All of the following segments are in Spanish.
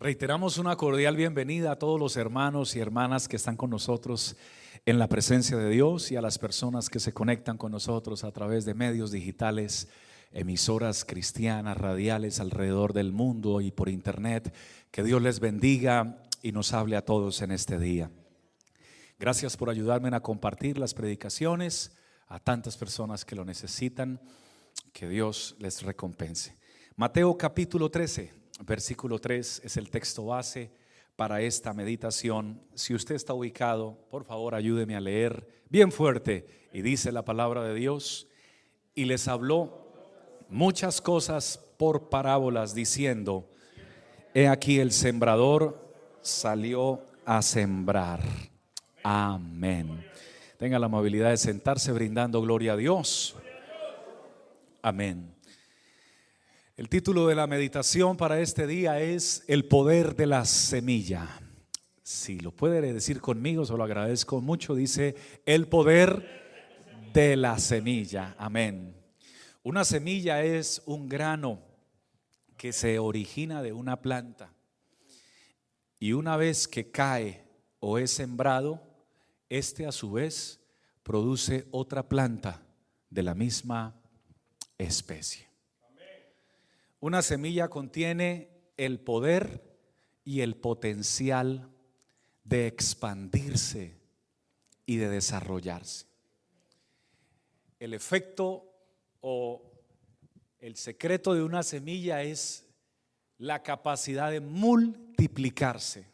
Reiteramos una cordial bienvenida a todos los hermanos y hermanas que están con nosotros en la presencia de Dios y a las personas que se conectan con nosotros a través de medios digitales, emisoras cristianas, radiales alrededor del mundo y por internet. Que Dios les bendiga y nos hable a todos en este día. Gracias por ayudarme a compartir las predicaciones a tantas personas que lo necesitan. Que Dios les recompense. Mateo capítulo 13 versículo 3 es el texto base para esta meditación. Si usted está ubicado, por favor ayúdeme a leer bien fuerte. Y dice la palabra de Dios, y les habló muchas cosas por parábolas, diciendo, he aquí el sembrador salió a sembrar. Amén. Tenga la amabilidad de sentarse brindando gloria a Dios. Amén. El título de la meditación para este día es El poder de la semilla. Si lo puede decir conmigo, se lo agradezco mucho. Dice, el poder de la semilla. Amén. Una semilla es un grano que se origina de una planta. Y una vez que cae o es sembrado, este a su vez produce otra planta de la misma especie. Una semilla contiene el poder y el potencial de expandirse y de desarrollarse. El efecto o el secreto de una semilla es la capacidad de multiplicarse,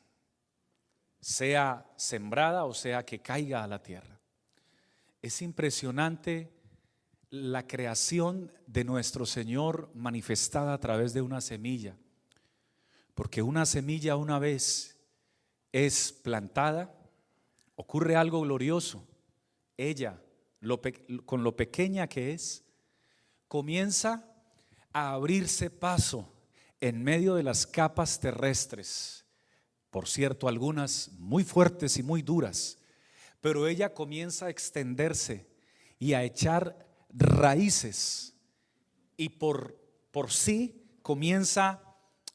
sea sembrada o sea que caiga a la tierra. Es impresionante la creación de nuestro Señor manifestada a través de una semilla. Porque una semilla una vez es plantada, ocurre algo glorioso. Ella, con lo pequeña que es, comienza a abrirse paso en medio de las capas terrestres. Por cierto, algunas muy fuertes y muy duras. Pero ella comienza a extenderse y a echar raíces y por, por sí comienza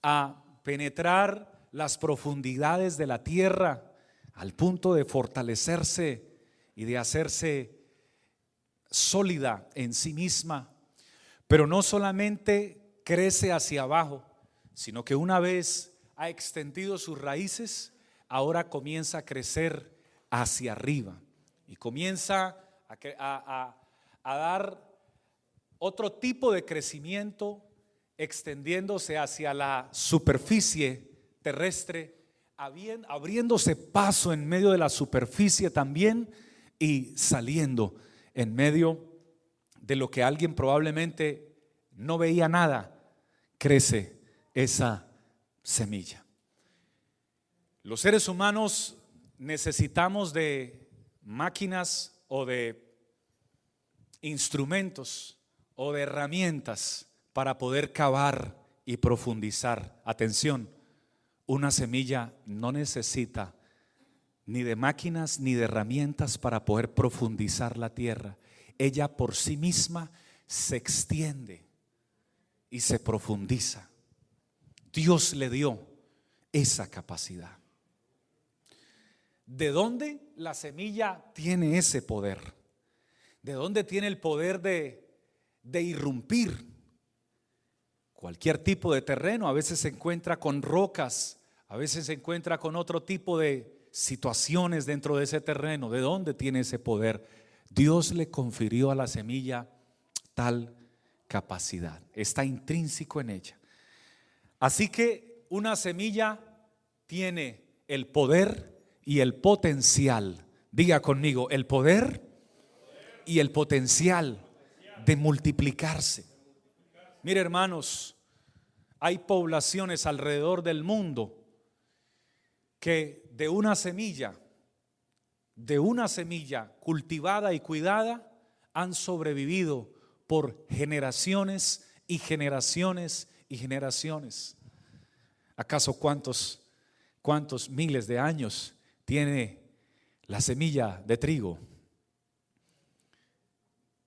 a penetrar las profundidades de la tierra al punto de fortalecerse y de hacerse sólida en sí misma. Pero no solamente crece hacia abajo, sino que una vez ha extendido sus raíces, ahora comienza a crecer hacia arriba y comienza a, a, a dar otro tipo de crecimiento extendiéndose hacia la superficie terrestre, abriéndose paso en medio de la superficie también y saliendo en medio de lo que alguien probablemente no veía nada, crece esa semilla. Los seres humanos necesitamos de máquinas o de instrumentos o de herramientas para poder cavar y profundizar. Atención, una semilla no necesita ni de máquinas ni de herramientas para poder profundizar la tierra. Ella por sí misma se extiende y se profundiza. Dios le dio esa capacidad. ¿De dónde la semilla tiene ese poder? ¿De dónde tiene el poder de, de irrumpir? Cualquier tipo de terreno, a veces se encuentra con rocas, a veces se encuentra con otro tipo de situaciones dentro de ese terreno. ¿De dónde tiene ese poder? Dios le confirió a la semilla tal capacidad. Está intrínseco en ella. Así que una semilla tiene el poder y el potencial. Diga conmigo, el poder y el potencial de multiplicarse. Mire hermanos, hay poblaciones alrededor del mundo que de una semilla, de una semilla cultivada y cuidada, han sobrevivido por generaciones y generaciones y generaciones. ¿Acaso cuántos, cuántos miles de años tiene la semilla de trigo?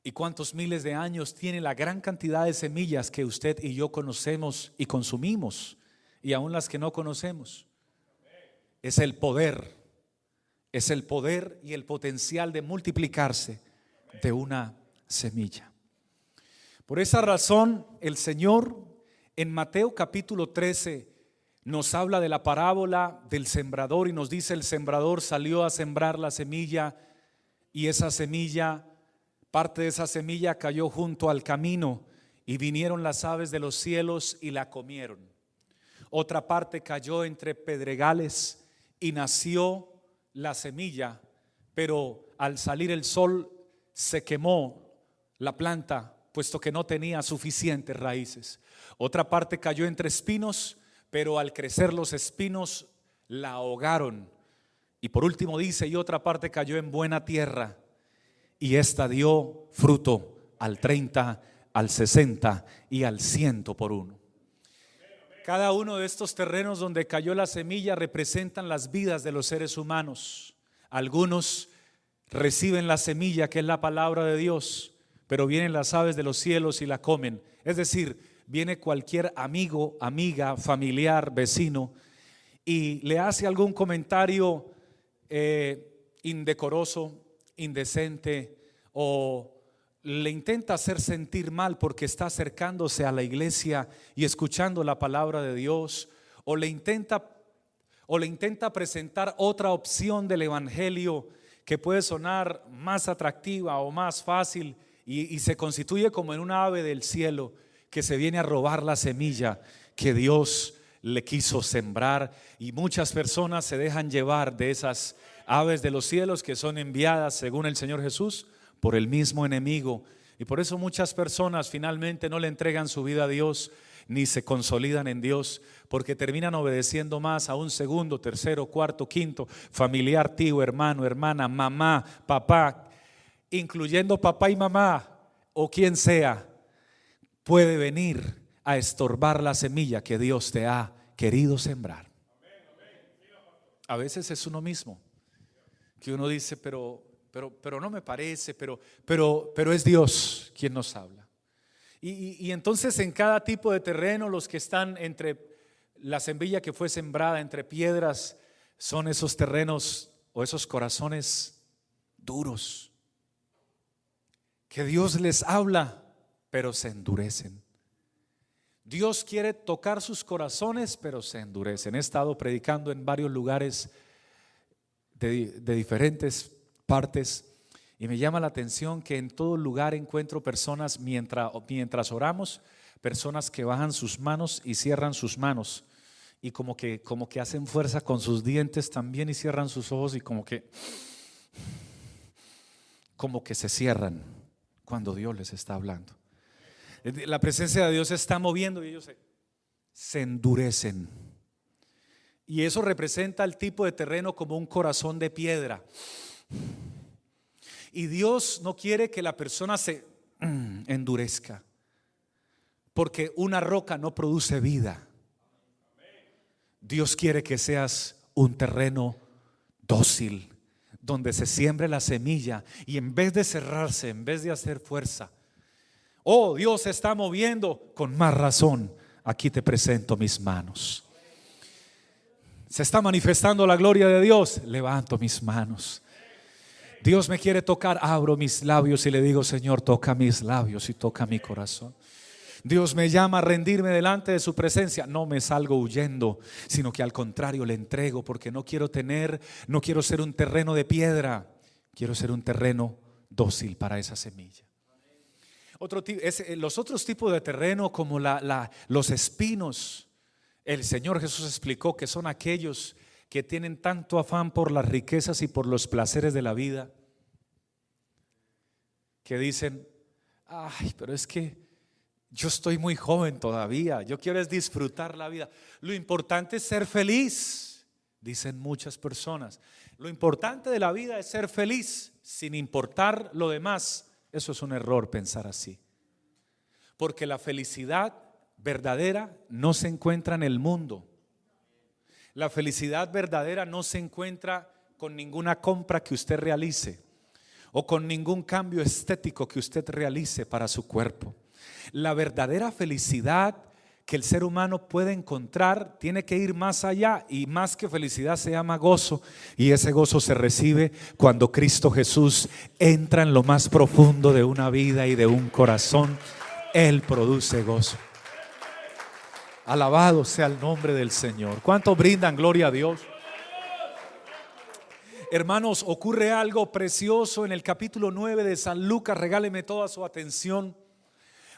¿Y cuántos miles de años tiene la gran cantidad de semillas que usted y yo conocemos y consumimos y aún las que no conocemos. Es el poder, es el poder y el potencial de multiplicarse de una semilla. Por esa razón, el Señor en Mateo capítulo 13 nos habla de la parábola del sembrador y nos dice el sembrador salió a sembrar la semilla y esa semilla, parte de esa semilla cayó junto al camino y vinieron las aves de los cielos y la comieron. Otra parte cayó entre pedregales y nació la semilla, pero al salir el sol se quemó la planta, puesto que no tenía suficientes raíces. Otra parte cayó entre espinos, pero al crecer los espinos la ahogaron. Y por último dice, y otra parte cayó en buena tierra, y esta dio fruto al 30, al 60 y al 100 por uno. Cada uno de estos terrenos donde cayó la semilla representan las vidas de los seres humanos. Algunos reciben la semilla que es la palabra de Dios, pero vienen las aves de los cielos y la comen. Es decir, viene cualquier amigo, amiga, familiar, vecino y le hace algún comentario eh, indecoroso, indecente o le intenta hacer sentir mal porque está acercándose a la iglesia y escuchando la palabra de Dios, o le intenta o le intenta presentar otra opción del evangelio que puede sonar más atractiva o más fácil y, y se constituye como en un ave del cielo que se viene a robar la semilla que Dios le quiso sembrar. Y muchas personas se dejan llevar de esas aves de los cielos que son enviadas según el Señor Jesús por el mismo enemigo. Y por eso muchas personas finalmente no le entregan su vida a Dios ni se consolidan en Dios, porque terminan obedeciendo más a un segundo, tercero, cuarto, quinto, familiar, tío, hermano, hermana, mamá, papá, incluyendo papá y mamá o quien sea, puede venir a estorbar la semilla que Dios te ha querido sembrar. A veces es uno mismo, que uno dice, pero pero, no me parece, pero, pero, pero es Dios quien nos habla. Y, entonces en cada tipo de terreno, los que están entre la semilla que fue sembrada entre piedras, son esos terrenos o esos corazones duros, que Dios les habla, pero se endurecen. Dios quiere tocar sus corazones, pero se endurecen. He estado predicando en varios lugares de, diferentes partes. Y me llama la atención que en todo lugar encuentro personas mientras, mientras oramos, personas que bajan sus manos y cierran sus manos. Y como que, como que hacen fuerza con sus dientes también y cierran sus ojos y como que, como que se cierran cuando Dios les está hablando. La presencia de Dios se está moviendo y ellos se endurecen. Y eso representa el tipo de terreno como un corazón de piedra. Y Dios no quiere que la persona se mm, endurezca, porque una roca no produce vida. Dios quiere que seas un terreno dócil, donde se siembre la semilla y en vez de cerrarse, en vez de hacer fuerza, oh Dios está moviendo, con más razón, aquí te presento mis manos. Se está manifestando la gloria de Dios, levanto mis manos. Dios me quiere tocar, abro mis labios y le digo, Señor, toca mis labios y toca mi corazón. Dios me llama a rendirme delante de su presencia. No me salgo huyendo, sino que al contrario le entrego porque no quiero tener, no quiero ser un terreno de piedra, quiero ser un terreno dócil para esa semilla. Otro, los otros tipos de terreno como los espinos, el Señor Jesús explicó que son aquellos que tienen tanto afán por las riquezas y por los placeres de la vida, que dicen, ay, pero es que yo estoy muy joven todavía, yo quiero es disfrutar la vida. Lo importante es ser feliz, dicen muchas personas. Lo importante de la vida es ser feliz, sin importar lo demás. Eso es un error pensar así. Porque la felicidad verdadera no se encuentra en el mundo. La felicidad verdadera no se encuentra con ninguna compra que usted realice o con ningún cambio estético que usted realice para su cuerpo. La verdadera felicidad que el ser humano puede encontrar tiene que ir más allá y más que felicidad se llama gozo y ese gozo se recibe cuando Cristo Jesús entra en lo más profundo de una vida y de un corazón. Él produce gozo. Alabado sea el nombre del Señor. ¿Cuánto brindan gloria a Dios? Hermanos, ocurre algo precioso en el capítulo 9 de San Lucas. Regáleme toda su atención,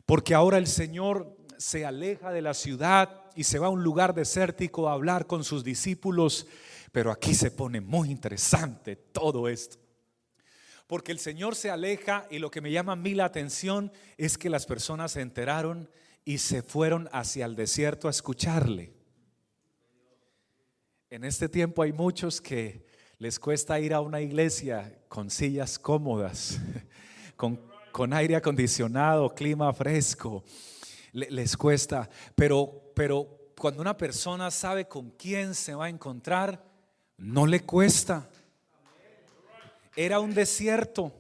porque ahora el Señor se aleja de la ciudad y se va a un lugar desértico a hablar con sus discípulos. Pero aquí se pone muy interesante todo esto. Porque el Señor se aleja y lo que me llama a mí la atención es que las personas se enteraron y se fueron hacia el desierto a escucharle. En este tiempo hay muchos que les cuesta ir a una iglesia con sillas cómodas, con, con aire acondicionado, clima fresco les cuesta, pero, pero cuando una persona sabe con quién se va a encontrar, no le cuesta. Era un desierto.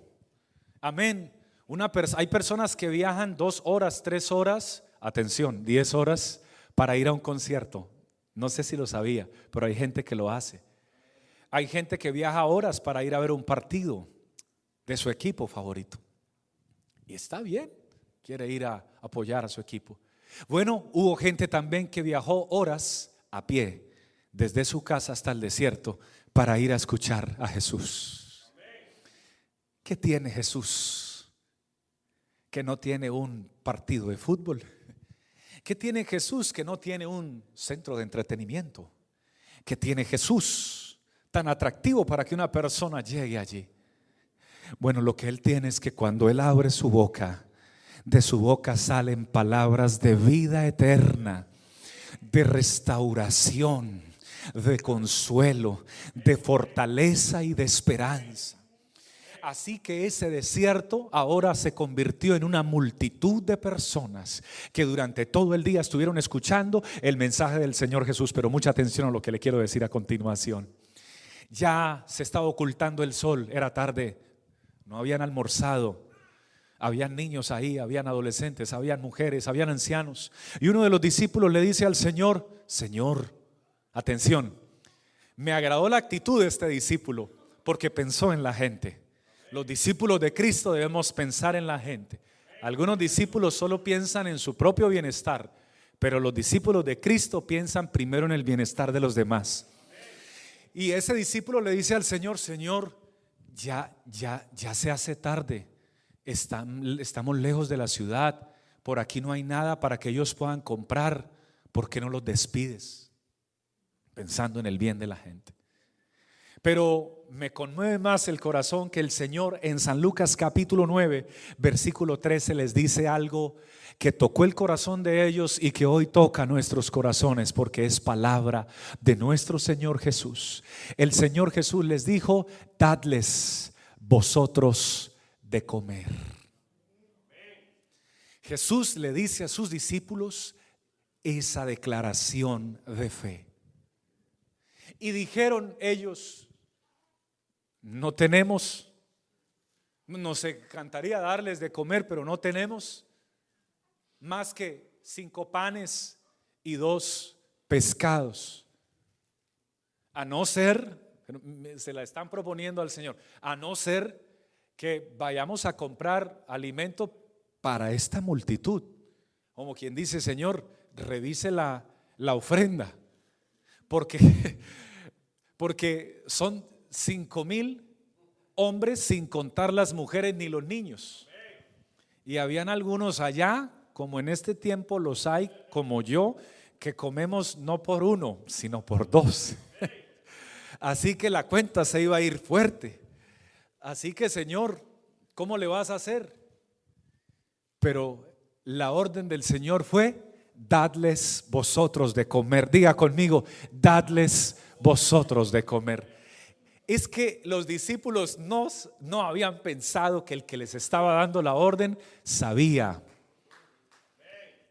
Amén. Una hay personas que viajan dos horas, tres horas, atención, diez horas para ir a un concierto. No sé si lo sabía, pero hay gente que lo hace. Hay gente que viaja horas para ir a ver un partido de su equipo favorito. Y está bien quiere ir a apoyar a su equipo. Bueno, hubo gente también que viajó horas a pie desde su casa hasta el desierto para ir a escuchar a Jesús. ¿Qué tiene Jesús? Que no tiene un partido de fútbol. ¿Qué tiene Jesús que no tiene un centro de entretenimiento? ¿Qué tiene Jesús tan atractivo para que una persona llegue allí? Bueno, lo que Él tiene es que cuando Él abre su boca, de su boca salen palabras de vida eterna, de restauración, de consuelo, de fortaleza y de esperanza. Así que ese desierto ahora se convirtió en una multitud de personas que durante todo el día estuvieron escuchando el mensaje del Señor Jesús. Pero mucha atención a lo que le quiero decir a continuación. Ya se estaba ocultando el sol, era tarde, no habían almorzado, habían niños ahí, habían adolescentes, habían mujeres, habían ancianos. Y uno de los discípulos le dice al Señor, Señor, atención, me agradó la actitud de este discípulo porque pensó en la gente. Los discípulos de Cristo debemos pensar en la gente. Algunos discípulos solo piensan en su propio bienestar, pero los discípulos de Cristo piensan primero en el bienestar de los demás. Y ese discípulo le dice al Señor, Señor, ya, ya, ya se hace tarde estamos lejos de la ciudad, por aquí no hay nada para que ellos puedan comprar, ¿por qué no los despides? Pensando en el bien de la gente. Pero me conmueve más el corazón que el Señor en San Lucas capítulo 9, versículo 13 les dice algo que tocó el corazón de ellos y que hoy toca nuestros corazones porque es palabra de nuestro Señor Jesús. El Señor Jesús les dijo, dadles vosotros de comer. Jesús le dice a sus discípulos esa declaración de fe. Y dijeron ellos, no tenemos, nos encantaría darles de comer, pero no tenemos más que cinco panes y dos pescados. A no ser, se la están proponiendo al Señor, a no ser que vayamos a comprar alimento para esta multitud. Como quien dice, Señor, revise la, la ofrenda. Porque, porque son cinco mil hombres sin contar las mujeres ni los niños. Y habían algunos allá, como en este tiempo los hay, como yo, que comemos no por uno, sino por dos. Así que la cuenta se iba a ir fuerte. Así que Señor, ¿cómo le vas a hacer? Pero la orden del Señor fue, dadles vosotros de comer. Diga conmigo, dadles vosotros de comer. Es que los discípulos no, no habían pensado que el que les estaba dando la orden sabía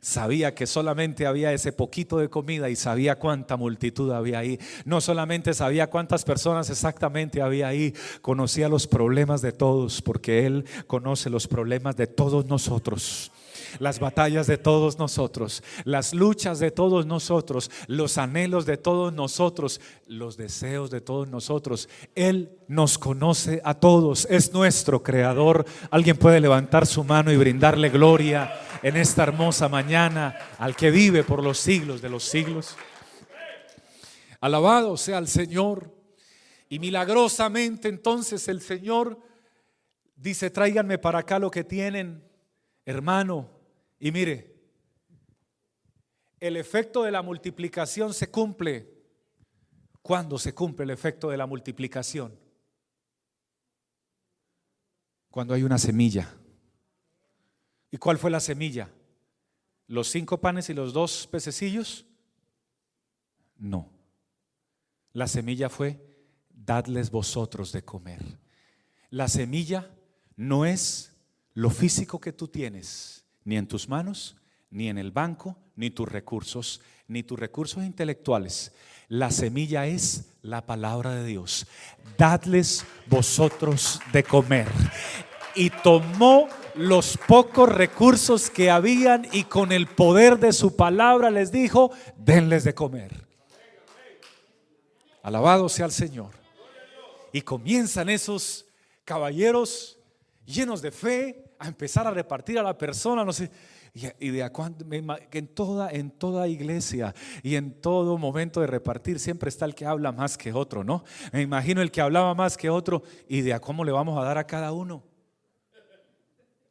Sabía que solamente había ese poquito de comida y sabía cuánta multitud había ahí. No solamente sabía cuántas personas exactamente había ahí, conocía los problemas de todos, porque Él conoce los problemas de todos nosotros. Las batallas de todos nosotros, las luchas de todos nosotros, los anhelos de todos nosotros, los deseos de todos nosotros. Él nos conoce a todos, es nuestro creador. Alguien puede levantar su mano y brindarle gloria en esta hermosa mañana al que vive por los siglos de los siglos. Alabado sea el Señor. Y milagrosamente entonces el Señor dice, tráiganme para acá lo que tienen, hermano. Y mire, el efecto de la multiplicación se cumple. ¿Cuándo se cumple el efecto de la multiplicación? Cuando hay una semilla. ¿Y cuál fue la semilla? ¿Los cinco panes y los dos pececillos? No. La semilla fue, dadles vosotros de comer. La semilla no es lo físico que tú tienes, ni en tus manos, ni en el banco, ni tus recursos, ni tus recursos intelectuales. La semilla es la palabra de Dios. Dadles vosotros de comer. Y tomó los pocos recursos que habían y con el poder de su palabra les dijo, denles de comer. Alabado sea el Señor. Y comienzan esos caballeros llenos de fe a empezar a repartir a la persona, no sé. Y, de en toda, en toda iglesia y en todo momento de repartir siempre está el que habla más que otro, ¿no? Me imagino el que hablaba más que otro y de a cómo le vamos a dar a cada uno.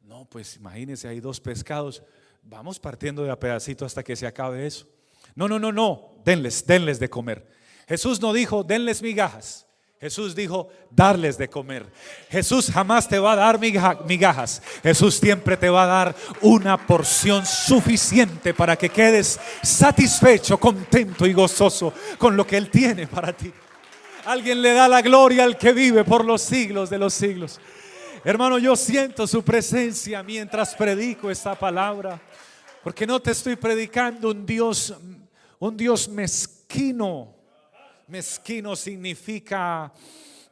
No, pues imagínense, hay dos pescados. Vamos partiendo de a pedacito hasta que se acabe eso. No, no, no, no. Denles, denles de comer. Jesús no dijo, denles migajas. Jesús dijo, darles de comer. Jesús jamás te va a dar migajas. Jesús siempre te va a dar una porción suficiente para que quedes satisfecho, contento y gozoso con lo que Él tiene para ti. Alguien le da la gloria al que vive por los siglos de los siglos. Hermano, yo siento su presencia mientras predico esta palabra, porque no te estoy predicando un Dios, un Dios mezquino. Mezquino significa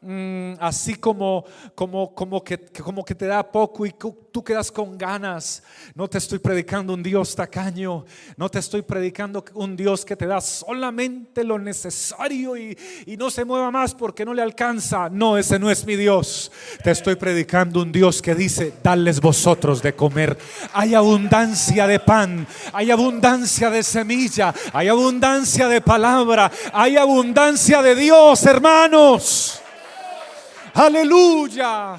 Mm, así como, como, como, que, como que te da poco y tú quedas con ganas. No te estoy predicando un Dios tacaño, no te estoy predicando un Dios que te da solamente lo necesario y, y no se mueva más porque no le alcanza. No, ese no es mi Dios. Te estoy predicando un Dios que dice, dales vosotros de comer. Hay abundancia de pan, hay abundancia de semilla, hay abundancia de palabra, hay abundancia de Dios, hermanos. Aleluya.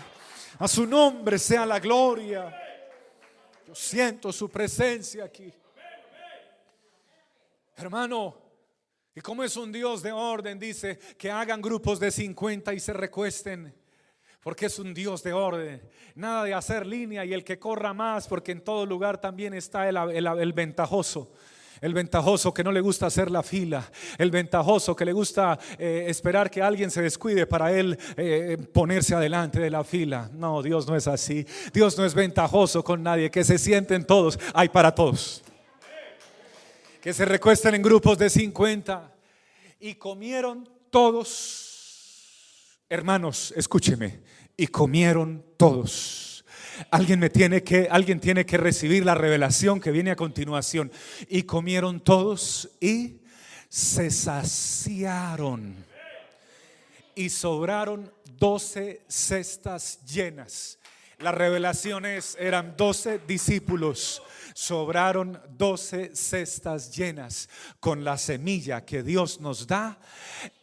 A su nombre sea la gloria. Yo siento su presencia aquí. Hermano, y como es un Dios de orden, dice que hagan grupos de 50 y se recuesten. Porque es un Dios de orden. Nada de hacer línea y el que corra más, porque en todo lugar también está el, el ventajoso. El ventajoso que no le gusta hacer la fila. El ventajoso que le gusta eh, esperar que alguien se descuide para él eh, ponerse adelante de la fila. No, Dios no es así. Dios no es ventajoso con nadie. Que se sienten todos. Hay para todos. Que se recuesten en grupos de 50. Y comieron todos. Hermanos, escúcheme. Y comieron todos Alguien me tiene que alguien tiene que recibir la revelación que viene a continuación. Y comieron todos y se saciaron. Y sobraron doce cestas llenas. Las revelaciones eran doce discípulos sobraron doce cestas llenas con la semilla que Dios nos da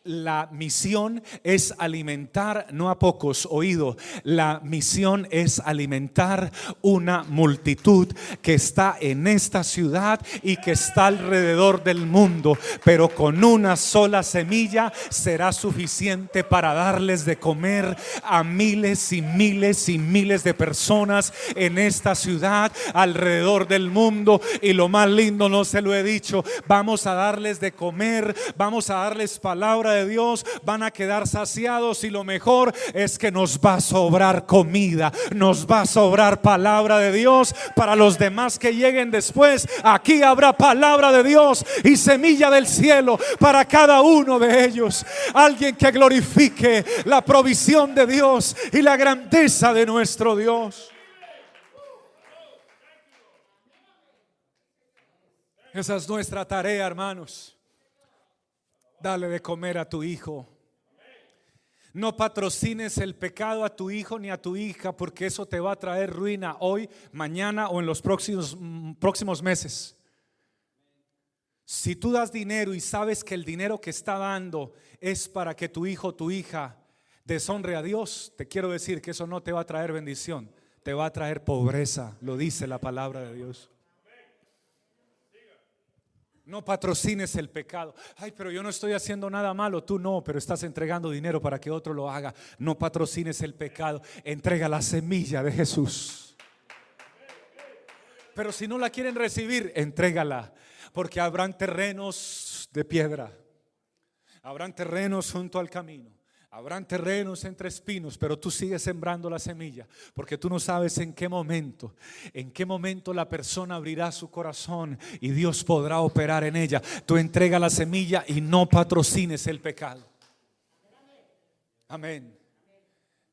la misión es alimentar, no a pocos oído, la misión es alimentar una multitud que está en esta ciudad y que está alrededor del mundo, pero con una sola semilla será suficiente para darles de comer a miles y miles y miles de personas en esta ciudad alrededor del mundo. Y lo más lindo, no se lo he dicho, vamos a darles de comer, vamos a darles de Dios, van a quedar saciados y lo mejor es que nos va a sobrar comida, nos va a sobrar palabra de Dios para los demás que lleguen después. Aquí habrá palabra de Dios y semilla del cielo para cada uno de ellos. Alguien que glorifique la provisión de Dios y la grandeza de nuestro Dios. Esa es nuestra tarea, hermanos. Dale de comer a tu hijo. No patrocines el pecado a tu hijo ni a tu hija porque eso te va a traer ruina hoy, mañana o en los próximos, próximos meses. Si tú das dinero y sabes que el dinero que está dando es para que tu hijo o tu hija deshonre a Dios, te quiero decir que eso no te va a traer bendición, te va a traer pobreza, lo dice la palabra de Dios. No patrocines el pecado. Ay, pero yo no estoy haciendo nada malo. Tú no, pero estás entregando dinero para que otro lo haga. No patrocines el pecado. Entrega la semilla de Jesús. Pero si no la quieren recibir, entrégala. Porque habrán terrenos de piedra. Habrán terrenos junto al camino. Habrán terrenos entre espinos, pero tú sigues sembrando la semilla, porque tú no sabes en qué momento, en qué momento la persona abrirá su corazón y Dios podrá operar en ella. Tú entrega la semilla y no patrocines el pecado. Amén.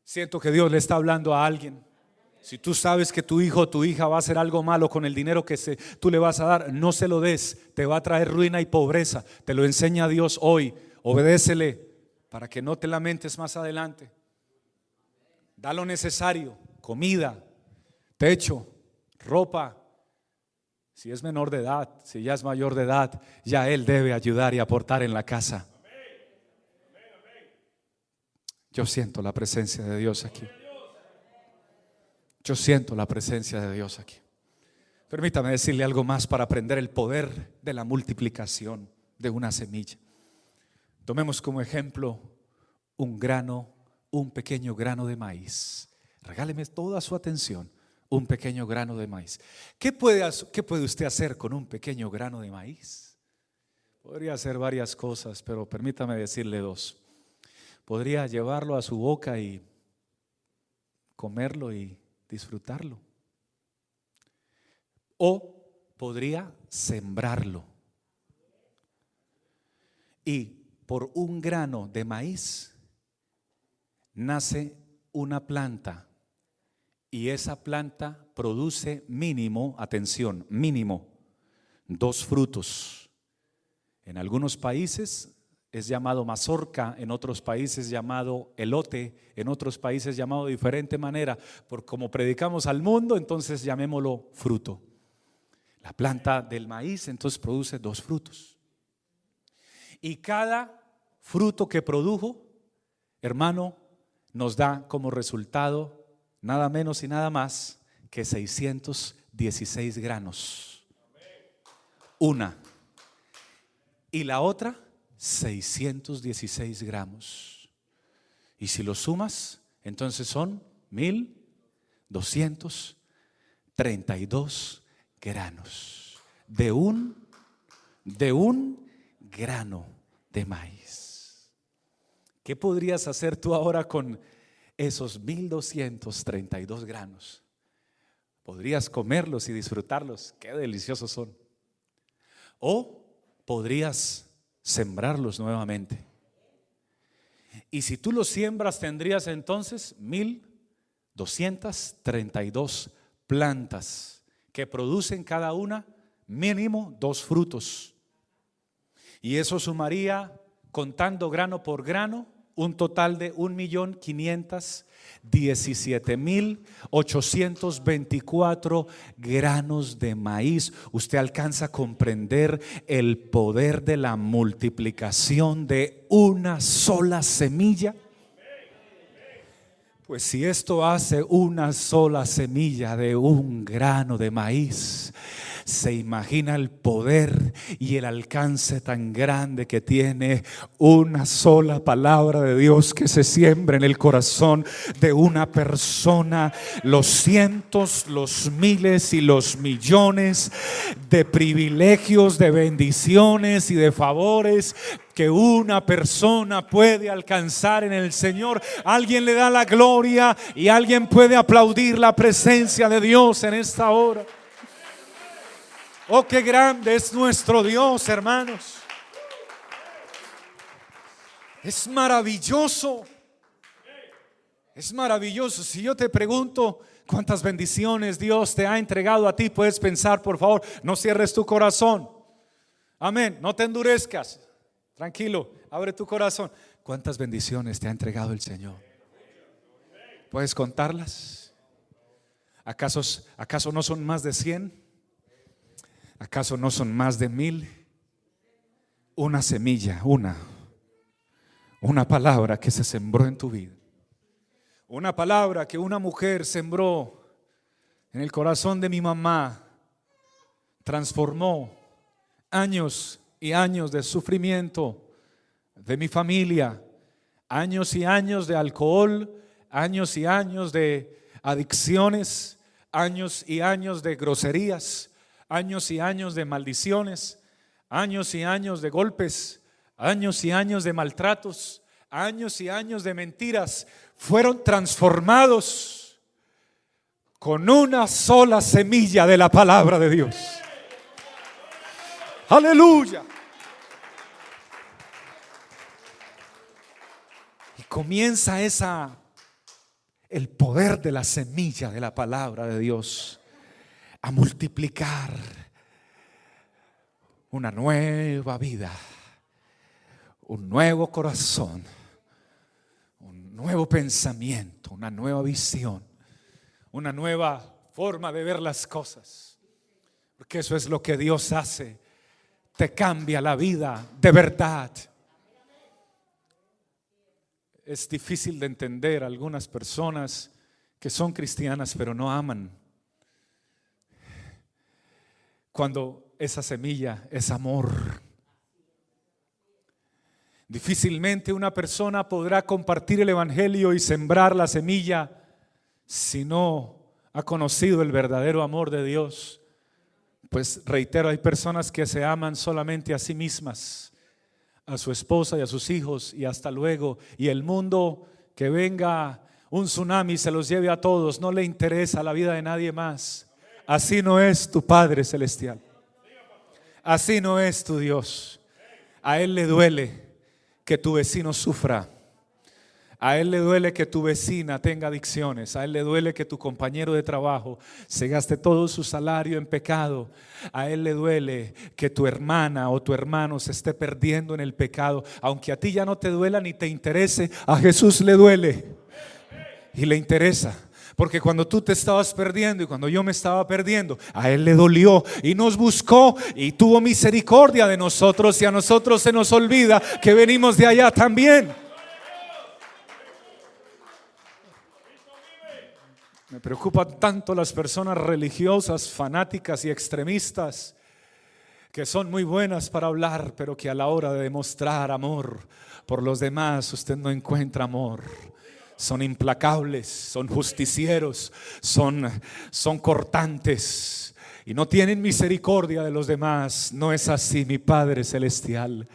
Siento que Dios le está hablando a alguien. Si tú sabes que tu hijo o tu hija va a hacer algo malo con el dinero que se, tú le vas a dar, no se lo des, te va a traer ruina y pobreza. Te lo enseña Dios hoy. Obedécele, para que no te lamentes más adelante. Da lo necesario, comida, techo, ropa. Si es menor de edad, si ya es mayor de edad, ya Él debe ayudar y aportar en la casa. Yo siento la presencia de Dios aquí. Yo siento la presencia de Dios aquí. Permítame decirle algo más para aprender el poder de la multiplicación de una semilla. Tomemos como ejemplo un grano, un pequeño grano de maíz. Regáleme toda su atención, un pequeño grano de maíz. ¿Qué puede, ¿Qué puede usted hacer con un pequeño grano de maíz? Podría hacer varias cosas, pero permítame decirle dos. Podría llevarlo a su boca y comerlo y disfrutarlo. O podría sembrarlo. Y por un grano de maíz nace una planta y esa planta produce mínimo, atención, mínimo, dos frutos. En algunos países es llamado mazorca, en otros países llamado elote, en otros países llamado de diferente manera. Por como predicamos al mundo, entonces llamémoslo fruto. La planta del maíz entonces produce dos frutos. Y cada fruto que produjo, hermano, nos da como resultado nada menos y nada más que 616 granos. Una. Y la otra, 616 gramos. Y si lo sumas, entonces son 1232 granos de un de un grano de maíz. ¿Qué podrías hacer tú ahora con esos 1232 granos? Podrías comerlos y disfrutarlos, qué deliciosos son. O podrías sembrarlos nuevamente. Y si tú los siembras, tendrías entonces 1232 plantas que producen cada una mínimo dos frutos. Y eso sumaría, contando grano por grano, un total de 1.517.824 granos de maíz. Usted alcanza a comprender el poder de la multiplicación de una sola semilla. Pues si esto hace una sola semilla de un grano de maíz, se imagina el poder y el alcance tan grande que tiene una sola palabra de Dios que se siembra en el corazón de una persona, los cientos, los miles y los millones de privilegios, de bendiciones y de favores que una persona puede alcanzar en el Señor. Alguien le da la gloria y alguien puede aplaudir la presencia de Dios en esta hora. Oh, qué grande es nuestro Dios, hermanos. Es maravilloso. Es maravilloso. Si yo te pregunto cuántas bendiciones Dios te ha entregado a ti, puedes pensar, por favor, no cierres tu corazón. Amén. No te endurezcas. Tranquilo, abre tu corazón. ¿Cuántas bendiciones te ha entregado el Señor? ¿Puedes contarlas? ¿Acaso, acaso no son más de cien? ¿Acaso no son más de mil? Una semilla, una, una palabra que se sembró en tu vida. Una palabra que una mujer sembró en el corazón de mi mamá transformó años y años de sufrimiento de mi familia, años y años de alcohol, años y años de adicciones, años y años de groserías, años y años de maldiciones, años y años de golpes, años y años de maltratos, años y años de mentiras, fueron transformados con una sola semilla de la palabra de Dios. Aleluya. Y comienza esa el poder de la semilla de la palabra de Dios a multiplicar una nueva vida, un nuevo corazón, un nuevo pensamiento, una nueva visión, una nueva forma de ver las cosas. Porque eso es lo que Dios hace. Te cambia la vida de verdad. Es difícil de entender algunas personas que son cristianas pero no aman. Cuando esa semilla es amor. Difícilmente una persona podrá compartir el Evangelio y sembrar la semilla si no ha conocido el verdadero amor de Dios. Pues reitero, hay personas que se aman solamente a sí mismas, a su esposa y a sus hijos y hasta luego. Y el mundo que venga un tsunami se los lleve a todos, no le interesa la vida de nadie más. Así no es tu Padre Celestial. Así no es tu Dios. A Él le duele que tu vecino sufra. A Él le duele que tu vecina tenga adicciones. A Él le duele que tu compañero de trabajo se gaste todo su salario en pecado. A Él le duele que tu hermana o tu hermano se esté perdiendo en el pecado. Aunque a ti ya no te duela ni te interese, a Jesús le duele. Y le interesa. Porque cuando tú te estabas perdiendo y cuando yo me estaba perdiendo, a Él le dolió y nos buscó y tuvo misericordia de nosotros y a nosotros se nos olvida que venimos de allá también. Me preocupan tanto las personas religiosas, fanáticas y extremistas que son muy buenas para hablar, pero que a la hora de demostrar amor por los demás usted no encuentra amor son implacables, son justicieros, son, son cortantes y no tienen misericordia de los demás. No es así, mi Padre Celestial.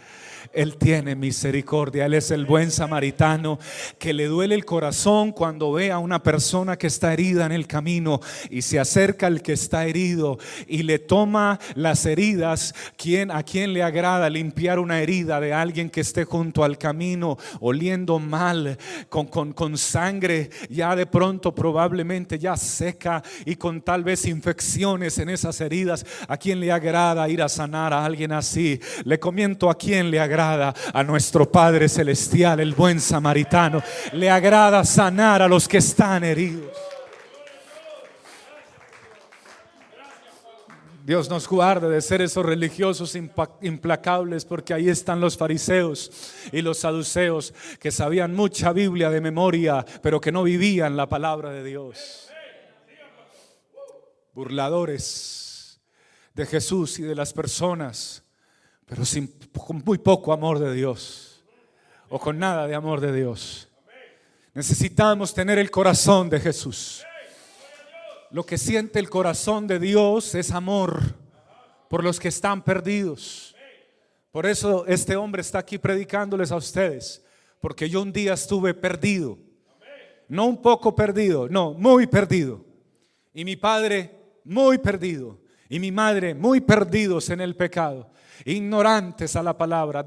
Él tiene misericordia, Él es el buen samaritano que le duele el corazón cuando ve a una persona que está herida en el camino y se acerca al que está herido y le toma las heridas. ¿Quién, ¿A quién le agrada limpiar una herida de alguien que esté junto al camino oliendo mal, con, con, con sangre ya de pronto probablemente ya seca y con tal vez infecciones en esas heridas? ¿A quién le agrada ir a sanar a alguien así? Le comiento a quién le agrada a nuestro Padre Celestial, el buen samaritano. Le agrada sanar a los que están heridos. Dios nos guarde de ser esos religiosos implacables, porque ahí están los fariseos y los saduceos que sabían mucha Biblia de memoria, pero que no vivían la palabra de Dios. Burladores de Jesús y de las personas pero sin, con muy poco amor de Dios o con nada de amor de Dios. Necesitamos tener el corazón de Jesús. Lo que siente el corazón de Dios es amor por los que están perdidos. Por eso este hombre está aquí predicándoles a ustedes, porque yo un día estuve perdido. No un poco perdido, no, muy perdido. Y mi padre muy perdido. Y mi madre muy perdidos en el pecado ignorantes a la palabra,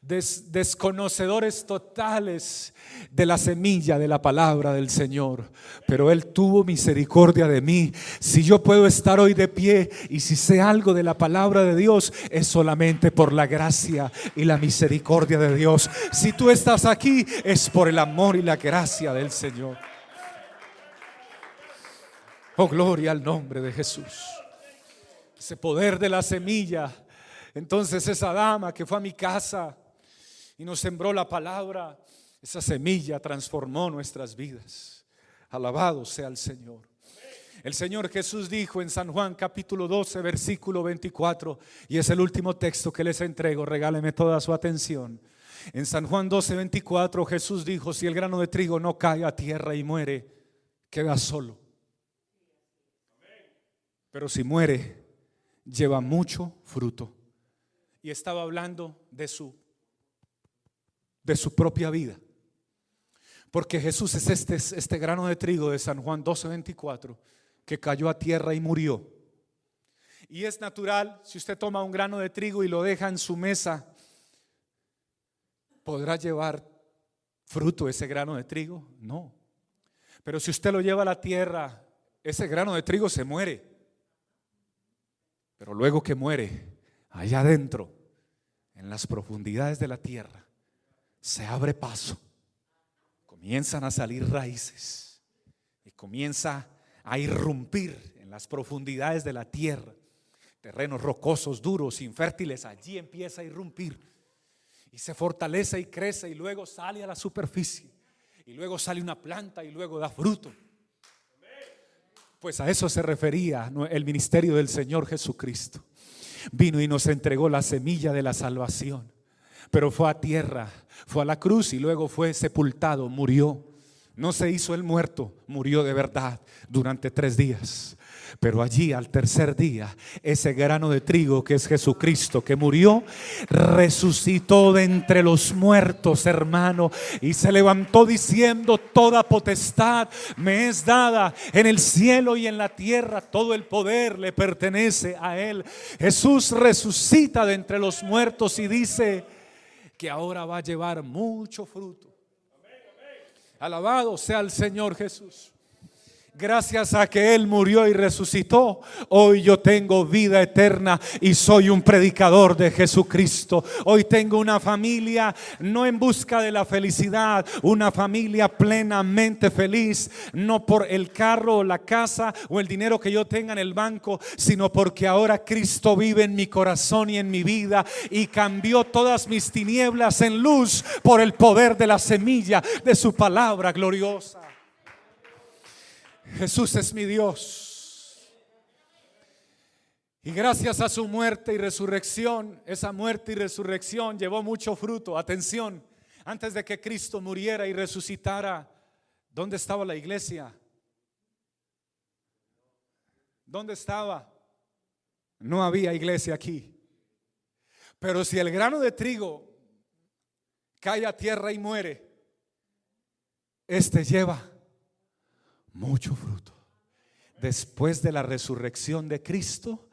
desconocedores totales de la semilla de la palabra del Señor. Pero Él tuvo misericordia de mí. Si yo puedo estar hoy de pie y si sé algo de la palabra de Dios, es solamente por la gracia y la misericordia de Dios. Si tú estás aquí, es por el amor y la gracia del Señor. Oh, gloria al nombre de Jesús. Ese poder de la semilla. Entonces esa dama que fue a mi casa y nos sembró la palabra, esa semilla transformó nuestras vidas. Alabado sea el Señor. El Señor Jesús dijo en San Juan capítulo 12, versículo 24, y es el último texto que les entrego, regáleme toda su atención. En San Juan 12, 24 Jesús dijo, si el grano de trigo no cae a tierra y muere, queda solo. Pero si muere, lleva mucho fruto. Y estaba hablando de su de su propia vida. Porque Jesús es este, este grano de trigo de San Juan 12:24 que cayó a tierra y murió. Y es natural, si usted toma un grano de trigo y lo deja en su mesa, ¿podrá llevar fruto ese grano de trigo? No. Pero si usted lo lleva a la tierra, ese grano de trigo se muere. Pero luego que muere, allá adentro, en las profundidades de la tierra, se abre paso. Comienzan a salir raíces y comienza a irrumpir en las profundidades de la tierra. Terrenos rocosos, duros, infértiles, allí empieza a irrumpir y se fortalece y crece y luego sale a la superficie y luego sale una planta y luego da fruto. Pues a eso se refería el ministerio del Señor Jesucristo. Vino y nos entregó la semilla de la salvación pero fue a tierra, fue a la cruz y luego fue sepultado, murió. No se hizo el muerto, murió de verdad durante tres días. Pero allí al tercer día, ese grano de trigo que es Jesucristo, que murió, resucitó de entre los muertos, hermano, y se levantó diciendo, toda potestad me es dada en el cielo y en la tierra, todo el poder le pertenece a Él. Jesús resucita de entre los muertos y dice, que ahora va a llevar mucho fruto. Alabado sea el Señor Jesús. Gracias a que Él murió y resucitó, hoy yo tengo vida eterna y soy un predicador de Jesucristo. Hoy tengo una familia no en busca de la felicidad, una familia plenamente feliz, no por el carro o la casa o el dinero que yo tenga en el banco, sino porque ahora Cristo vive en mi corazón y en mi vida y cambió todas mis tinieblas en luz por el poder de la semilla de su palabra gloriosa. Jesús es mi Dios. Y gracias a su muerte y resurrección, esa muerte y resurrección llevó mucho fruto. Atención, antes de que Cristo muriera y resucitara, ¿dónde estaba la iglesia? ¿Dónde estaba? No había iglesia aquí. Pero si el grano de trigo cae a tierra y muere, este lleva mucho fruto. Después de la resurrección de Cristo,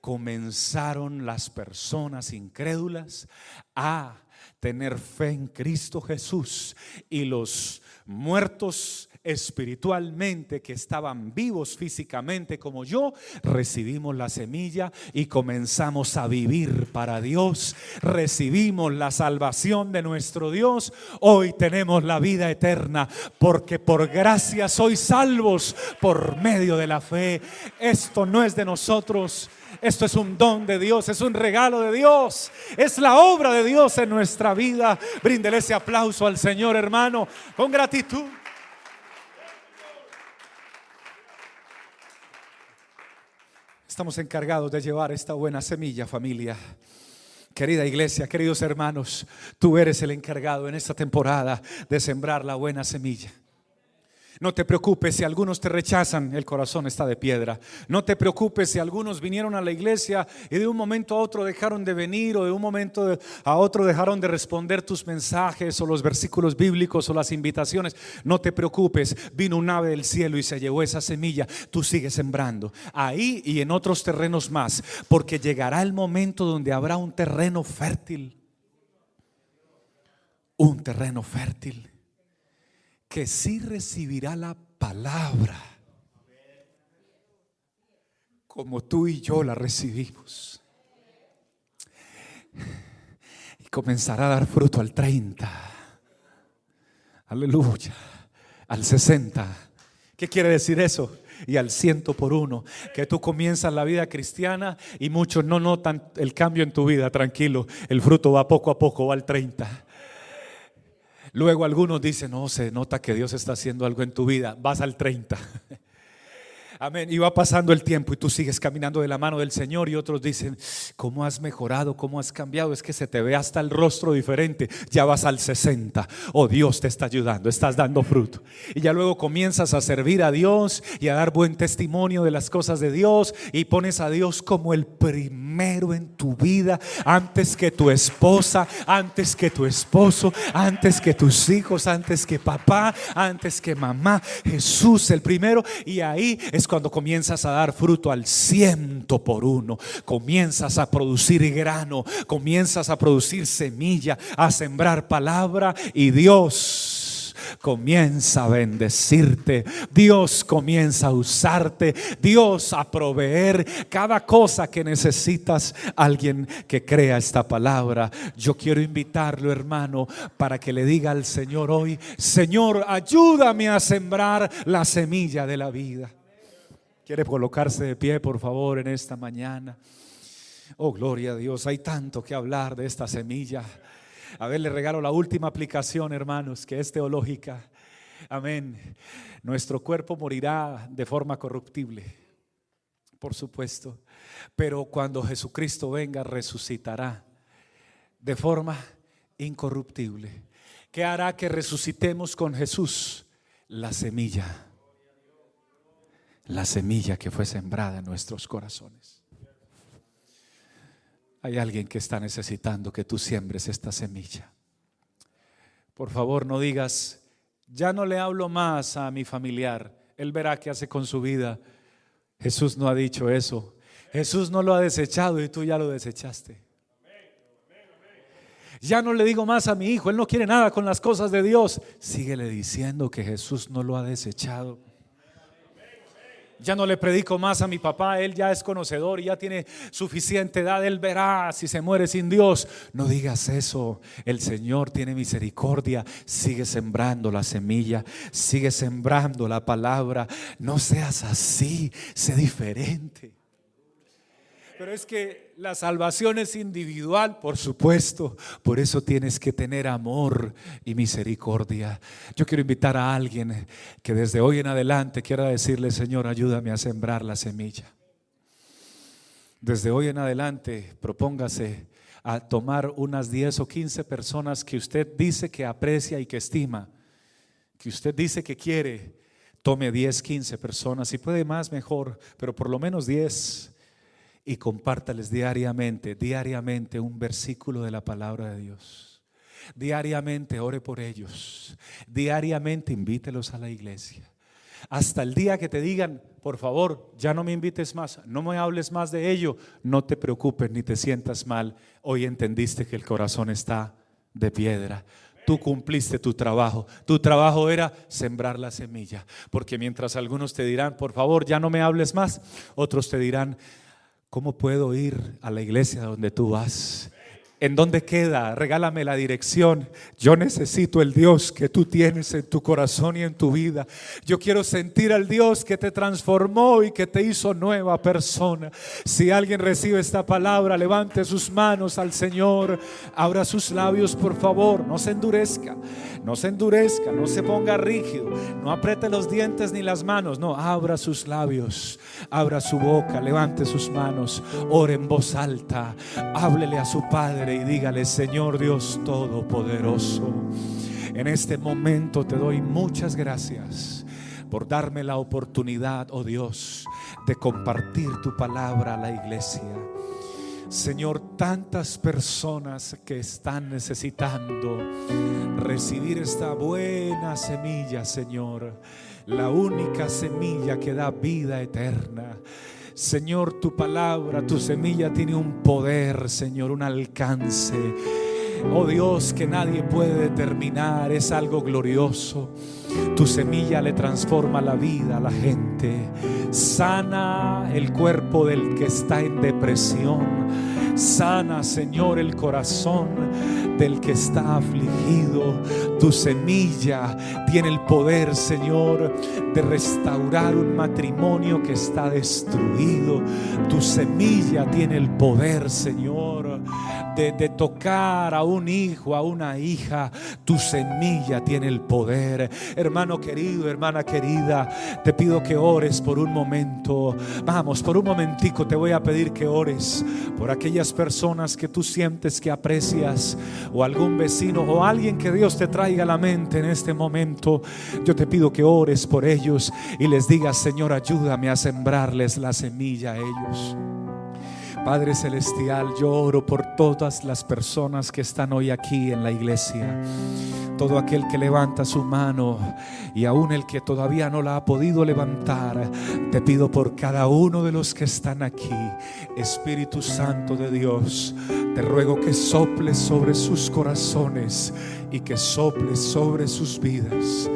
comenzaron las personas incrédulas a tener fe en Cristo Jesús y los muertos espiritualmente, que estaban vivos físicamente como yo, recibimos la semilla y comenzamos a vivir para Dios. Recibimos la salvación de nuestro Dios. Hoy tenemos la vida eterna porque por gracia sois salvos por medio de la fe. Esto no es de nosotros. Esto es un don de Dios, es un regalo de Dios, es la obra de Dios en nuestra vida. Bríndele ese aplauso al Señor, hermano, con gratitud. Estamos encargados de llevar esta buena semilla, familia. Querida iglesia, queridos hermanos, tú eres el encargado en esta temporada de sembrar la buena semilla. No te preocupes si algunos te rechazan, el corazón está de piedra. No te preocupes si algunos vinieron a la iglesia y de un momento a otro dejaron de venir o de un momento a otro dejaron de responder tus mensajes o los versículos bíblicos o las invitaciones. No te preocupes, vino un ave del cielo y se llevó esa semilla. Tú sigues sembrando ahí y en otros terrenos más, porque llegará el momento donde habrá un terreno fértil un terreno fértil que sí recibirá la palabra como tú y yo la recibimos. Y comenzará a dar fruto al 30. Aleluya. Al 60. ¿Qué quiere decir eso? y al ciento por uno. Que tú comienzas la vida cristiana y muchos no notan el cambio en tu vida, tranquilo. El fruto va poco a poco, va al 30. Luego algunos dicen, no, se nota que Dios está haciendo algo en tu vida, vas al 30. Amén. Y va pasando el tiempo y tú sigues caminando de la mano del Señor y otros dicen, ¿cómo has mejorado? ¿Cómo has cambiado? Es que se te ve hasta el rostro diferente. Ya vas al 60. Oh, Dios te está ayudando, estás dando fruto. Y ya luego comienzas a servir a Dios y a dar buen testimonio de las cosas de Dios y pones a Dios como el primero en tu vida, antes que tu esposa, antes que tu esposo, antes que tus hijos, antes que papá, antes que mamá. Jesús el primero y ahí es cuando comienzas a dar fruto al ciento por uno. Comienzas a producir grano, comienzas a producir semilla, a sembrar palabra y Dios comienza a bendecirte, Dios comienza a usarte, Dios a proveer cada cosa que necesitas. Alguien que crea esta palabra, yo quiero invitarlo, hermano, para que le diga al Señor hoy, Señor, ayúdame a sembrar la semilla de la vida. Quiere colocarse de pie, por favor, en esta mañana. Oh, gloria a Dios. Hay tanto que hablar de esta semilla. A ver, le regalo la última aplicación, hermanos, que es teológica. Amén. Nuestro cuerpo morirá de forma corruptible, por supuesto. Pero cuando Jesucristo venga, resucitará de forma incorruptible. ¿Qué hará que resucitemos con Jesús? La semilla la semilla que fue sembrada en nuestros corazones. Hay alguien que está necesitando que tú siembres esta semilla. Por favor, no digas, ya no le hablo más a mi familiar, él verá qué hace con su vida. Jesús no ha dicho eso. Jesús no lo ha desechado y tú ya lo desechaste. Ya no le digo más a mi hijo, él no quiere nada con las cosas de Dios. Síguele diciendo que Jesús no lo ha desechado ya no le predico más a mi papá, él ya es conocedor y ya tiene suficiente edad, él verá si se muere sin Dios. No digas eso, el Señor tiene misericordia, sigue sembrando la semilla, sigue sembrando la palabra, no seas así, sé diferente. Pero es que la salvación es individual, por supuesto. Por eso tienes que tener amor y misericordia. Yo quiero invitar a alguien que desde hoy en adelante quiera decirle, Señor, ayúdame a sembrar la semilla. Desde hoy en adelante, propóngase a tomar unas 10 o 15 personas que usted dice que aprecia y que estima, que usted dice que quiere. Tome 10, 15 personas, si puede más, mejor, pero por lo menos 10 y compártales diariamente, diariamente un versículo de la palabra de Dios. Diariamente ore por ellos. Diariamente invítelos a la iglesia. Hasta el día que te digan, por favor, ya no me invites más, no me hables más de ello, no te preocupes ni te sientas mal. Hoy entendiste que el corazón está de piedra tú cumpliste tu trabajo. Tu trabajo era sembrar la semilla. Porque mientras algunos te dirán, por favor, ya no me hables más, otros te dirán, ¿Cómo puedo ir a la iglesia donde tú vas? ¿En dónde queda? Regálame la dirección. Yo necesito el Dios que tú tienes en tu corazón y en tu vida. Yo quiero sentir al Dios que te transformó y que te hizo nueva persona. Si alguien recibe esta palabra, levante sus manos al Señor. Abra sus labios, por favor. No se endurezca. No se endurezca. No se ponga rígido. No apriete los dientes ni las manos. No, abra sus labios. Abra su boca. Levante sus manos. Ore en voz alta. Háblele a su Padre y dígale, Señor Dios Todopoderoso, en este momento te doy muchas gracias por darme la oportunidad, oh Dios, de compartir tu palabra a la iglesia. Señor, tantas personas que están necesitando recibir esta buena semilla, Señor, la única semilla que da vida eterna. Señor, tu palabra, tu semilla tiene un poder, Señor, un alcance. oh Dios, que nadie puede determinar, es algo glorioso. Tu semilla le transforma la vida a la gente, sana el cuerpo del que está en depresión Sana, Señor, el corazón del que está afligido. Tu semilla tiene el poder, Señor, de restaurar un matrimonio que está destruido. Tu semilla tiene el poder, Señor de, tocar a un hijo, a una hija, tu semilla tiene el poder. Hermano querido, hermana querida, te pido que ores por un momento. Vamos, por un momentico te voy a pedir que ores por aquellas personas que tú sientes que aprecias o algún vecino o alguien que Dios te a la mente en este momento. Yo te pido que ores por ellos y les digas, Señor, ayúdame a sembrarles la semilla a ellos. Padre Celestial, yo oro por todas las personas que están hoy aquí en la iglesia. Todo aquel que levanta su mano y aún el que todavía no la ha podido levantar, te pido por cada uno de los que están aquí. Espíritu Santo de Dios, te ruego que soples sobre sus corazones y que soples sobre sus vidas.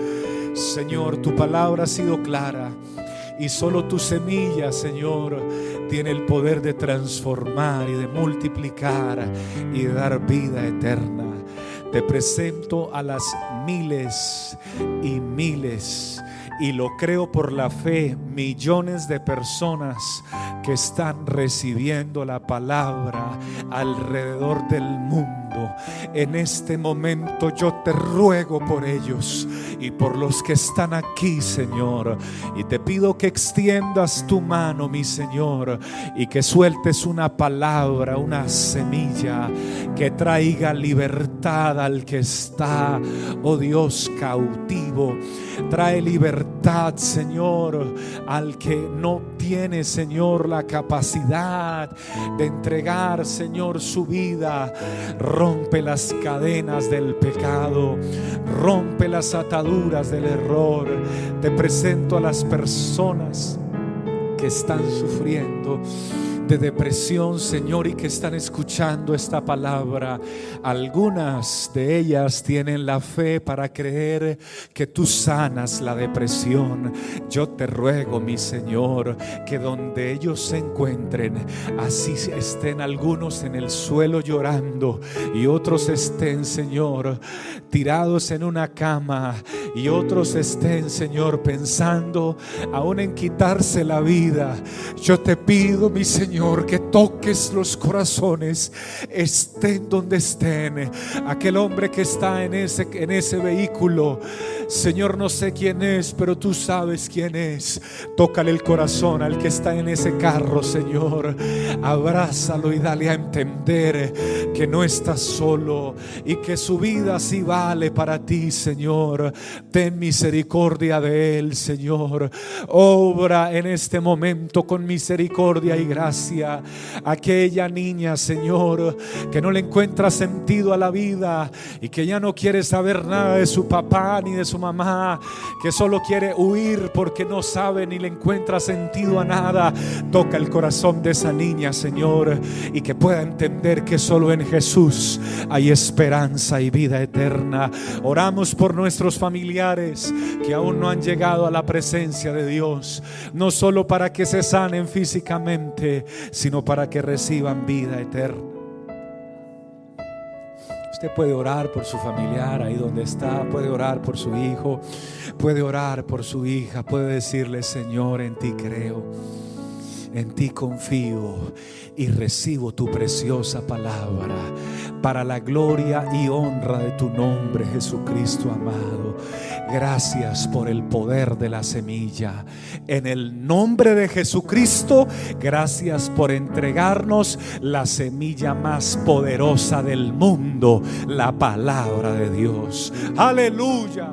Señor, tu palabra ha sido clara y solo tu semilla, Señor, tiene el poder de transformar y de multiplicar y de dar vida eterna. Te presento a las miles y miles y lo creo por la fe, millones de personas que están recibiendo la palabra alrededor del mundo en este momento yo te ruego por ellos y por los que están aquí, Señor. Y te pido que extiendas tu mano, mi Señor, y que sueltes una palabra, una semilla que traiga libertad al que está, oh Dios, cautivo. Trae libertad, Señor, al que no tiene, Señor, la capacidad de entregar, Señor, su vida. Las cadenas del pecado, rompe las ataduras del error. Te presento a las personas que están sufriendo de depresión, Señor, y que están escuchando esta palabra. Algunas de ellas tienen la fe para creer que tú sanas la depresión. Yo te ruego, mi Señor, que donde ellos se encuentren, así estén algunos en el suelo llorando y otros estén, Señor, tirados en una cama y otros estén, Señor, pensando aún en quitarse la vida. Yo te pido, mi Señor, que toques los corazones, estén donde estén. Aquel hombre que está en ese, en ese vehículo, Señor, no sé quién es, pero tú sabes quién es. Tócale el corazón al que está en ese carro, Señor. Abrázalo y dale a entender que no está solo y que su vida sí vale para ti, Señor. Ten misericordia de él, Señor. Obra en este momento con misericordia y gracia aquella niña, Señor, que no le encuentra sentido a la vida y que ya no quiere saber nada de su papá ni de su mamá, que solo quiere huir porque no sabe ni le encuentra sentido a nada. Toca el corazón de esa niña, Señor, y que pueda entender que solo en Jesús hay esperanza y vida eterna. Oramos por nuestros familiares que aún no han llegado a la presencia de Dios, no solo para que se sanen físicamente, sino para que reciban vida eterna. Puede orar por su familiar ahí donde está, puede orar por su hijo, puede orar por su hija, puede decirle, Señor, en ti creo, en ti confío y recibo tu preciosa palabra para la gloria y honra de tu nombre, Jesucristo amado. Gracias por el poder de la semilla. En el nombre de Jesucristo, gracias por entregarnos la semilla más poderosa del mundo, la palabra de Dios. Aleluya.